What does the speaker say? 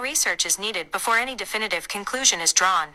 More research is needed before any definitive conclusion is drawn.